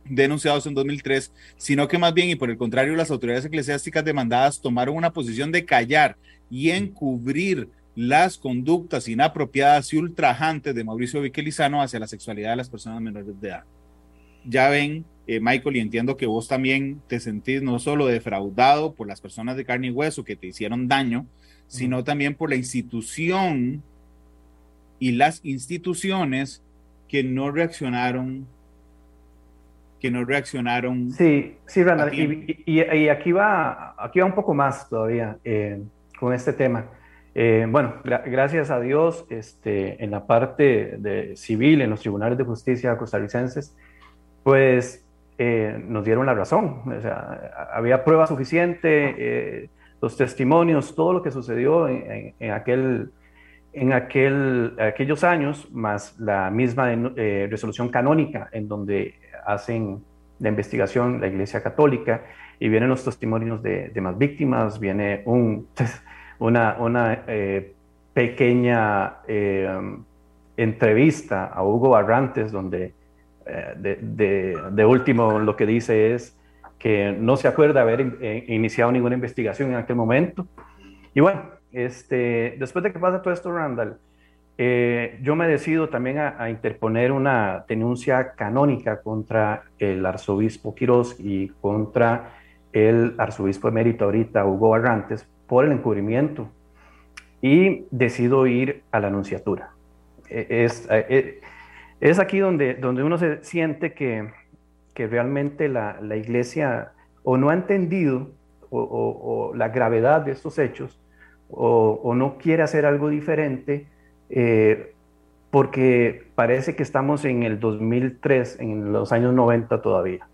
denunciados en 2003, sino que más bien y por el contrario las autoridades eclesiásticas demandadas tomaron una posición de callar y encubrir las conductas inapropiadas y ultrajantes de Mauricio Viquelizano hacia la sexualidad de las personas menores de edad. Ya ven, eh, Michael, y entiendo que vos también te sentís no solo defraudado por las personas de carne y hueso que te hicieron daño, sino también por la institución y las instituciones que no reaccionaron que no reaccionaron. Sí, sí, Randall, y, aquí, va, aquí va un poco más todavía eh, con este tema. Eh, bueno, gracias a Dios, este, en la parte de civil, en los tribunales de justicia costarricenses, pues eh, nos dieron la razón. O sea, había prueba suficiente, los testimonios, todo lo que sucedió en, aquel, en aquel, aquellos años, más la misma resolución canónica en donde hacen la investigación la Iglesia Católica y vienen los testimonios de, más víctimas, viene un, una, una eh, pequeña eh, entrevista a Hugo Barrantes donde eh, de, de, último lo que dice es que no se acuerda haber iniciado ninguna investigación en aquel momento. Y bueno, este, después de que pasa todo esto, Randall, eh, yo me decido también a, interponer una denuncia canónica contra el arzobispo Quiroz y contra el arzobispo emérito ahorita, Hugo Barrantes, por el encubrimiento. Y decido ir a la anunciatura. E, es, e, es aquí donde, donde uno se siente que, que realmente la, la, iglesia o no ha entendido o, la gravedad de estos hechos o, no quiere hacer algo diferente eh, porque parece que estamos en el 2003, en los años 90 todavía.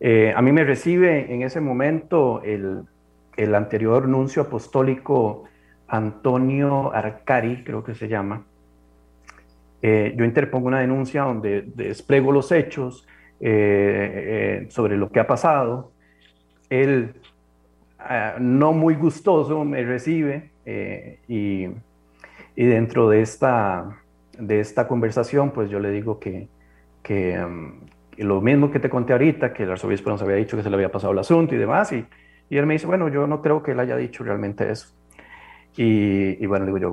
Eh, a mí me recibe en ese momento el, el anterior nuncio apostólico Antonio Arcari, creo que se llama, eh, yo interpongo una denuncia donde desplego los hechos eh, sobre lo que ha pasado. Él, no muy gustoso, me recibe y, y, dentro de esta, de esta conversación, pues yo le digo que, que, um, lo mismo que te conté ahorita, que el arzobispo nos había dicho que se le había pasado el asunto y demás, y, y él me dice, bueno, yo no creo que él haya dicho realmente eso. Y, y, bueno, digo yo,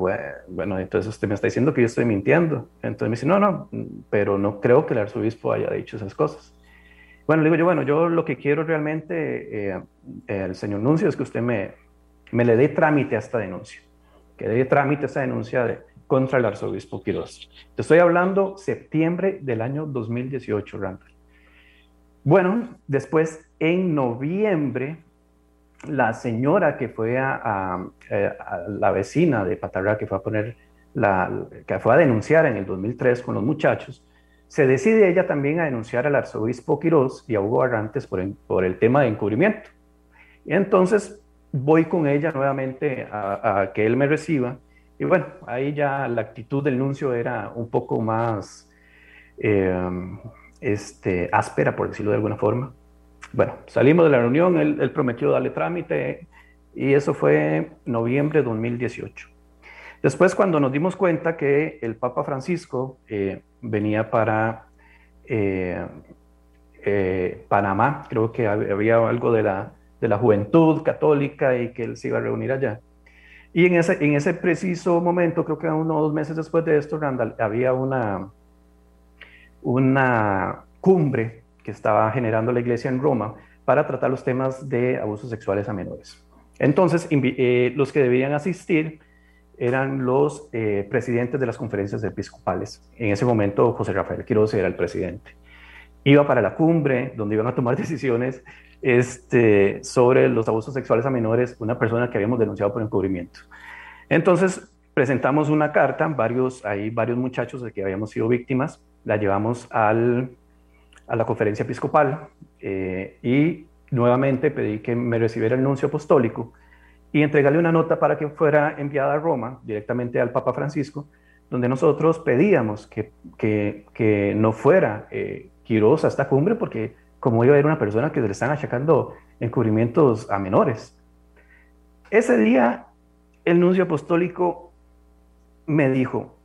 bueno, entonces usted me está diciendo que yo estoy mintiendo. Entonces me dice, no, no, pero no creo que el arzobispo haya dicho esas cosas. Bueno, le digo yo, bueno, yo lo que quiero realmente, eh, el señor Nuncio, es que usted me, me le dé trámite a esta denuncia, que dé trámite a esta denuncia de, contra el arzobispo Quiroz. Te estoy hablando septiembre del año 2018, Randall. Bueno, después en noviembre, la señora que fue a, la vecina de Patarra, que fue a poner la, que fue a denunciar en el 2003 con los muchachos, se decide ella también a denunciar al arzobispo Quiroz y a Hugo Barrantes por, por el tema de encubrimiento. Y entonces voy con ella nuevamente a que él me reciba y bueno, ahí ya la actitud del nuncio era un poco más eh, este, áspera, por decirlo de alguna forma. Bueno, salimos de la reunión, él, prometió darle trámite y eso fue noviembre de 2018. Después, cuando nos dimos cuenta que el Papa Francisco eh, venía para eh, Panamá, creo que había algo de la, de la juventud católica y que él se iba a reunir allá, y en ese, en ese preciso momento, creo que uno o dos meses después de esto, Randall, había una, una cumbre que estaba generando la iglesia en Roma para tratar los temas de abusos sexuales a menores. Entonces, eh, los que debían asistir eran los eh, presidentes de las conferencias episcopales. En ese momento, José Rafael Quiroz era el presidente. Iba para la cumbre, donde iban a tomar decisiones este, sobre los abusos sexuales a menores, una persona que habíamos denunciado por encubrimiento. Entonces, presentamos una carta, varios, hay varios muchachos de que habíamos sido víctimas, la llevamos al, a la conferencia episcopal eh, y nuevamente pedí que me recibiera el nuncio apostólico y entregarle una nota para que fuera enviada a Roma directamente al Papa Francisco, donde nosotros pedíamos que, que, que no fuera eh, a esta cumbre porque como iba a haber una persona que le están achacando encubrimientos a menores. Ese día el nuncio apostólico me dijo,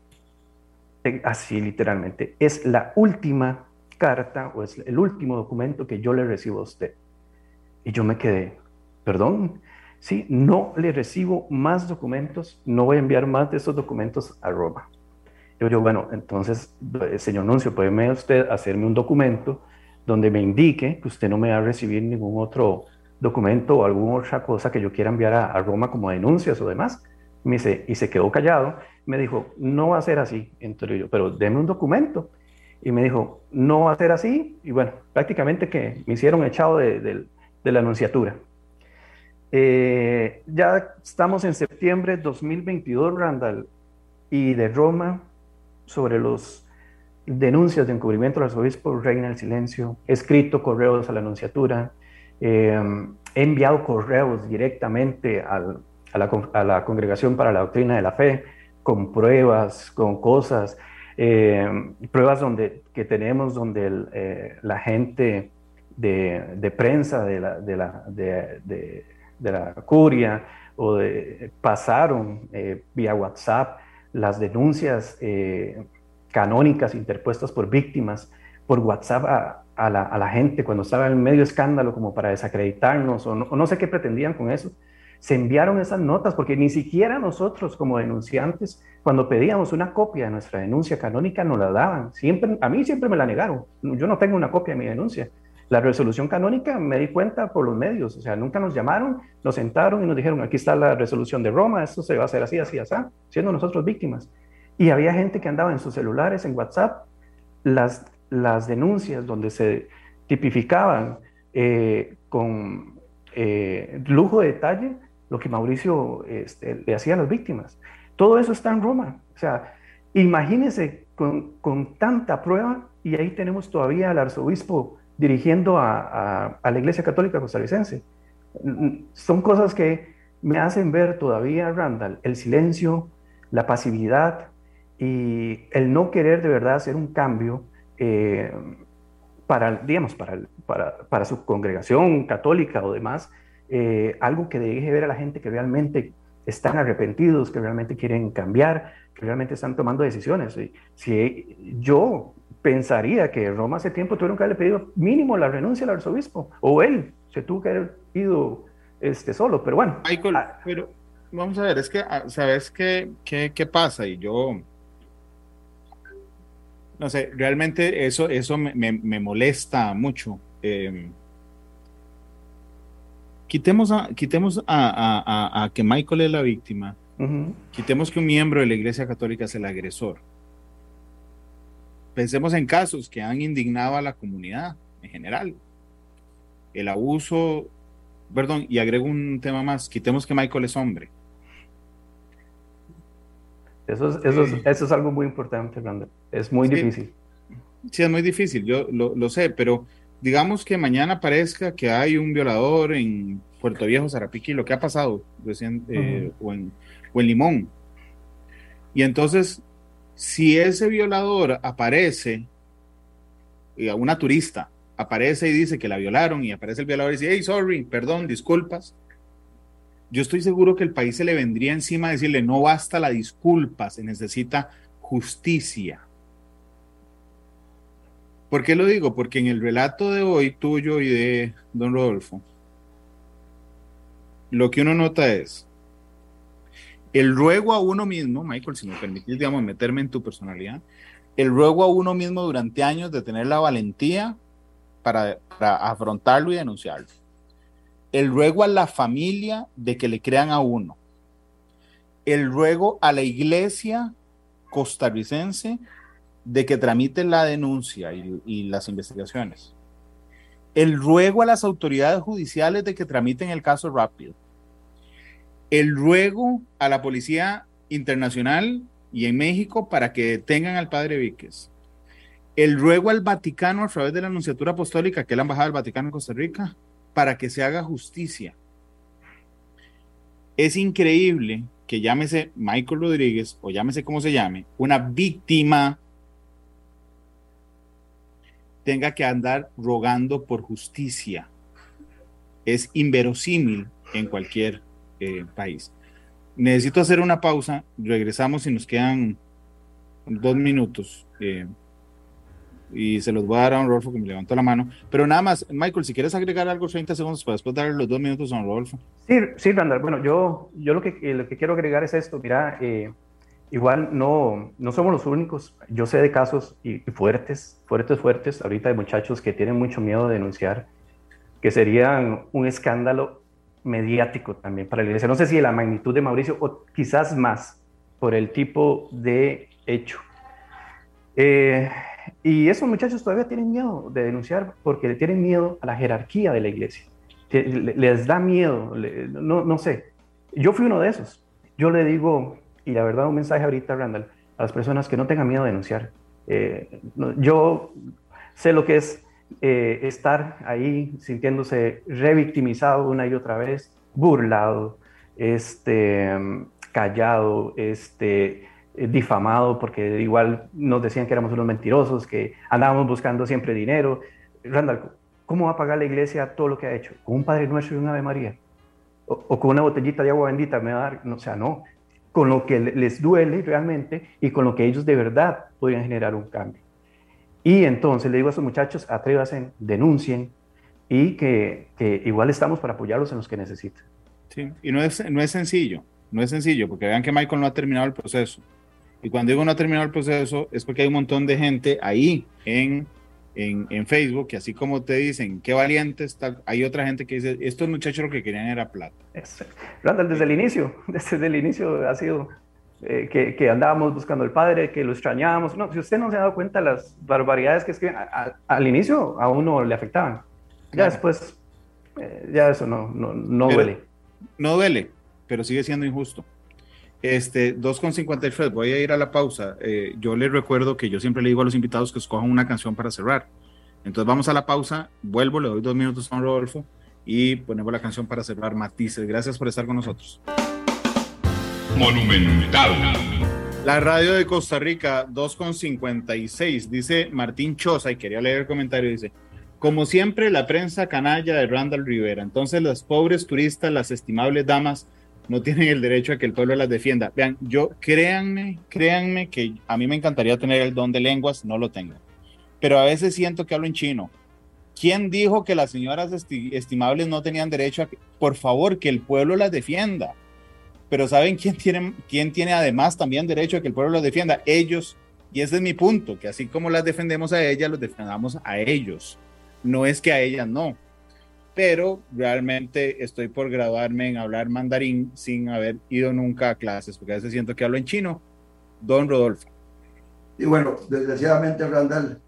así literalmente, es la última carta o es el último documento que yo le recibo a usted. Y yo me quedé, perdón, sí, no le recibo más documentos, no voy a enviar más de esos documentos a Roma. Yo digo, bueno, entonces, señor nuncio, puede usted hacerme un documento donde me indique que usted no me va a recibir ningún otro documento o alguna otra cosa que yo quiera enviar a, Roma como denuncias o demás. Me dice, y se quedó callado. Me dijo, no va a ser así. Entonces yo, pero deme un documento. Y me dijo, no va a ser así. Y bueno, prácticamente que me hicieron echado de, la anunciatura. Eh, ya estamos en septiembre de 2022, Randall, y de Roma sobre los denuncias de encubrimiento al arzobispo reina el silencio, escrito correos a la anunciatura, eh, he enviado correos directamente a, la, Congregación para la Doctrina de la Fe con pruebas, con cosas, eh, pruebas donde, que tenemos donde eh, la gente de, prensa de la, de la, de, la curia o pasaron vía WhatsApp las denuncias canónicas interpuestas por víctimas, por WhatsApp a, la, gente cuando estaba en medio escándalo como para desacreditarnos o no, sé qué pretendían con eso. Se enviaron esas notas porque ni siquiera nosotros como denunciantes, cuando pedíamos una copia de nuestra denuncia canónica, nos la daban. Siempre, a mí siempre me la negaron. Yo no tengo una copia de mi denuncia. La resolución canónica me di cuenta por los medios, o sea, nunca nos llamaron, nos sentaron y nos dijeron, aquí está la resolución de Roma, esto se va a hacer así, así, así, siendo nosotros víctimas. Y había gente que andaba en sus celulares, en WhatsApp, las, las denuncias donde se tipificaban eh, con eh, lujo de detalle lo que Mauricio este, le hacía a las víctimas. Todo eso está en Roma. O sea, imagínense con, con tanta prueba y ahí tenemos todavía al arzobispo dirigiendo a, a, la Iglesia Católica costarricense. Son cosas que me hacen ver todavía, Randall, el silencio, la pasividad y el no querer de verdad hacer un cambio eh, para, digamos, para, para, para, su congregación católica o demás, eh, algo que deje ver a la gente que realmente están arrepentidos, que realmente quieren cambiar, que realmente están tomando decisiones. Si yo pensaría que Roma hace tiempo tuvieron que haberle pedido mínimo la renuncia al arzobispo, o él se tuvo que haber ido este, solo, pero bueno. Michael, ah, pero vamos a ver, es que, ah, ¿sabes qué, qué, qué pasa? Y yo, no sé, realmente eso, eso me, me, molesta mucho. Eh, quitemos a, quitemos a, a, que Michael es la víctima, quitemos que un miembro de la Iglesia Católica es el agresor. Pensemos en casos que han indignado a la comunidad en general. El abuso, perdón, y agrego un tema más, quitemos que Michael es hombre. Eso es, eso, eso es algo muy importante, Fernando. Es muy difícil. Sí, es muy difícil, yo lo, lo sé, pero digamos que mañana parezca que hay un violador en Puerto Viejo, Zarapiqui, lo que ha pasado recién, eh, o, en, Limón. Y entonces, si ese violador aparece, y a una turista aparece y dice que la violaron, y aparece el violador y dice, hey, sorry, perdón, disculpas, yo estoy seguro que el país se le vendría encima a decirle, no basta la disculpa, se necesita justicia. ¿Por qué lo digo? Porque en el relato de hoy tuyo y de don Rodolfo, lo que uno nota es el ruego a uno mismo, Michael, si me permitís, digamos, meterme en tu personalidad, el ruego a uno mismo durante años de tener la valentía para, para afrontarlo y denunciarlo. El ruego a la familia de que le crean a uno. El ruego a la iglesia costarricense de que tramiten la denuncia y, las investigaciones. El ruego a las autoridades judiciales de que tramiten el caso rápido. El ruego a la Policía Internacional y en México para que detengan al padre Víquez. El ruego al Vaticano a través de la Anunciatura Apostólica, que es la Embajada del Vaticano en Costa Rica, para que se haga justicia. Es increíble que llámese Michael Rodríguez o llámese como se llame, una víctima tenga que andar rogando por justicia. Es inverosímil en cualquier eh, país. Necesito hacer una pausa, regresamos y nos quedan dos minutos. Eh, y se los voy a dar a don Rodolfo que me levantó la mano. Pero nada más, Michael, si quieres agregar algo 30 segundos para después darle los dos minutos a don Rodolfo. Sí, sí, Randall. Bueno, yo, yo lo, que, lo que quiero agregar es esto. Mira, eh, Igual no, no somos los únicos. Yo sé de casos y, fuertes, fuertes, fuertes, ahorita hay muchachos que tienen mucho miedo de denunciar, que serían un escándalo mediático también para la iglesia. No sé si de la magnitud de Mauricio o quizás más por el tipo de hecho. Eh, y esos muchachos todavía tienen miedo de denunciar porque le tienen miedo a la jerarquía de la iglesia. Les da miedo, no, no sé. Yo fui uno de esos. Yo le digo, y la verdad un mensaje ahorita, Randall, a las personas que no tengan miedo de denunciar. Eh, yo sé lo que es eh, estar ahí sintiéndose revictimizado una y otra vez, burlado, este, callado, este, difamado, porque igual nos decían que éramos unos mentirosos, que andábamos buscando siempre dinero. Randall, ¿cómo va a pagar la iglesia todo lo que ha hecho? ¿Con un Padre Nuestro y un Ave María? O, con una botellita de agua bendita me va a dar, o sea, no, con lo que les duele realmente y con lo que ellos de verdad podrían generar un cambio. Y entonces le digo a esos muchachos, atrévanse, denuncien y que, que, igual estamos para apoyarlos en los que necesitan. Sí, y no es, no es sencillo, no es sencillo, porque vean que Michael no ha terminado el proceso. Y cuando digo no ha terminado el proceso, es porque hay un montón de gente ahí en en, Facebook, que así como te dicen, qué valientes, hay otra gente que dice, estos muchachos lo que querían era plata. Randall, desde el inicio, desde el inicio ha sido eh, que, que, andábamos buscando al padre, que lo extrañábamos. No, si usted no se ha dado cuenta las barbaridades que escriben, al inicio a uno le afectaban. Ya después, eh, ya eso no, no, no duele. No duele, pero sigue siendo injusto. Este, 2.53, voy a ir a la pausa. Eh, yo les recuerdo que yo siempre le digo a los invitados que escojan una canción para cerrar. Entonces vamos a la pausa, vuelvo, le doy dos minutos a Rodolfo y ponemos la canción para cerrar Matices. Gracias por estar con nosotros. Monumental. La radio de Costa Rica, 2.56, dice Martín Choza, y quería leer el comentario, dice, como siempre, la prensa canalla de Randall Rivera. Entonces, los pobres turistas, las estimables damas, no tienen el derecho a que el pueblo las defienda. Vean, yo, créanme, créanme que a mí me encantaría tener el don de lenguas, no lo tengo. Pero a veces siento que hablo en chino. ¿Quién dijo que las señoras estimables no tenían derecho a que, por favor, que el pueblo las defienda? Pero ¿saben quién tiene, quién tiene además también derecho a que el pueblo las defienda? Ellos. Y ese es mi punto, que así como las defendemos a ellas, los defendamos a ellos. No es que a ellas no pero realmente estoy por graduarme en hablar mandarín sin haber ido nunca a clases, porque a veces siento que hablo en chino. Don Rodolfo. Y bueno, desgraciadamente, Randall,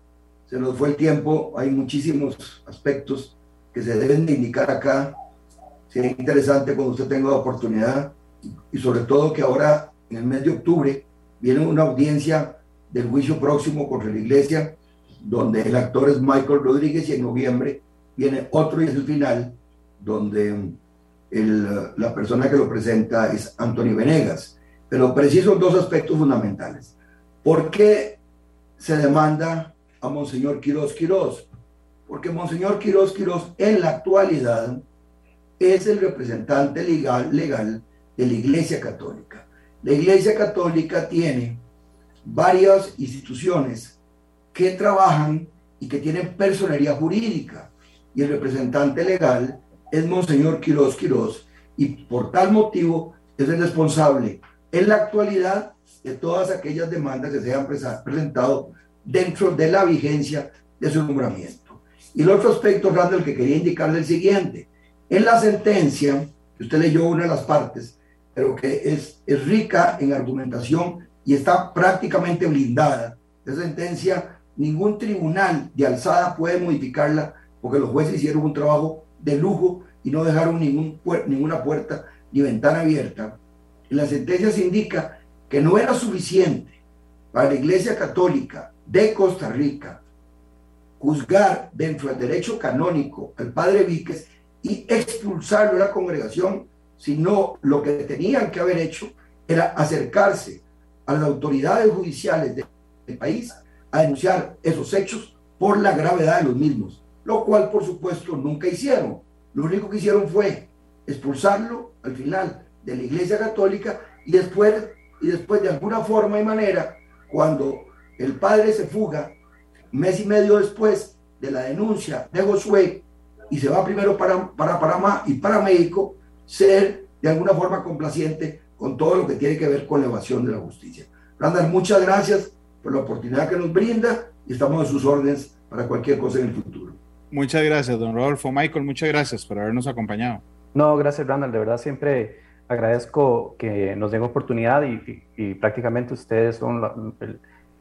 se nos fue el tiempo, hay muchísimos aspectos que se deben de indicar acá. Sería interesante cuando usted tenga la oportunidad y sobre todo que ahora, en el mes de octubre, viene una audiencia del juicio próximo contra la iglesia, donde el actor es Michael Rodríguez y en noviembre viene otro y es el final, donde la persona que lo presenta es Antonio Venegas. Pero preciso dos aspectos fundamentales. ¿Por qué se demanda a Monseñor Quirós Quirós? Porque Monseñor Quirós Quirós en la actualidad es el representante legal, legal de la Iglesia Católica. La Iglesia Católica tiene varias instituciones que trabajan y que tienen personería jurídica y el representante legal es Monseñor Quirós Quirós y por tal motivo es el responsable en la actualidad de todas aquellas demandas que se hayan presentado dentro de la vigencia de su nombramiento. Y el otro aspecto, Randall, que quería indicarle el siguiente. En la sentencia, que usted leyó una de las partes, pero que es, es rica en argumentación y está prácticamente blindada, esa sentencia, ningún tribunal de alzada puede modificarla porque los jueces hicieron un trabajo de lujo y no dejaron ningún, ninguna puerta ni ventana abierta. En la sentencia se indica que no era suficiente para la Iglesia Católica de Costa Rica juzgar dentro del derecho canónico al padre Víquez y expulsarlo de la congregación, sino lo que tenían que haber hecho era acercarse a las autoridades judiciales del país a denunciar esos hechos por la gravedad de los mismos lo cual por supuesto nunca hicieron. Lo único que hicieron fue expulsarlo al final de la Iglesia Católica y después, y después de alguna forma y manera, cuando el padre se fuga, mes y medio después de la denuncia de Josué, y se va primero para, para y para México, ser de alguna forma complaciente con todo lo que tiene que ver con la evasión de la justicia. Randall, muchas gracias por la oportunidad que nos brinda y estamos a sus órdenes para cualquier cosa en el futuro. Muchas gracias, don Rodolfo. Michael, muchas gracias por habernos acompañado. No, gracias, Randall. De verdad, siempre agradezco que nos den oportunidad y, prácticamente ustedes son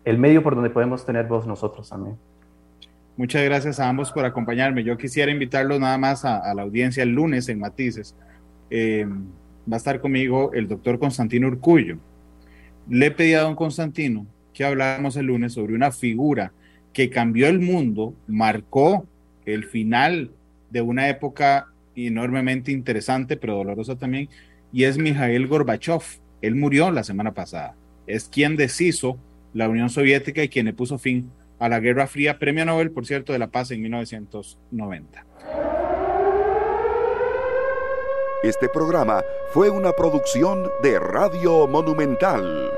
el, medio por donde podemos tener voz nosotros también. Muchas gracias a ambos por acompañarme. Yo quisiera invitarlos nada más a, la audiencia el lunes en Matices. Eh, va a estar conmigo el doctor Constantino Urcullo. Le pedido a don Constantino que habláramos el lunes sobre una figura que cambió el mundo, marcó el final de una época enormemente interesante, pero dolorosa también, y es Mijail Gorbachev. Él murió la semana pasada. Es quien deshizo la Unión Soviética y quien le puso fin a la Guerra Fría, premio Nobel, por cierto, de la paz en 1990. Este programa fue una producción de Radio Monumental.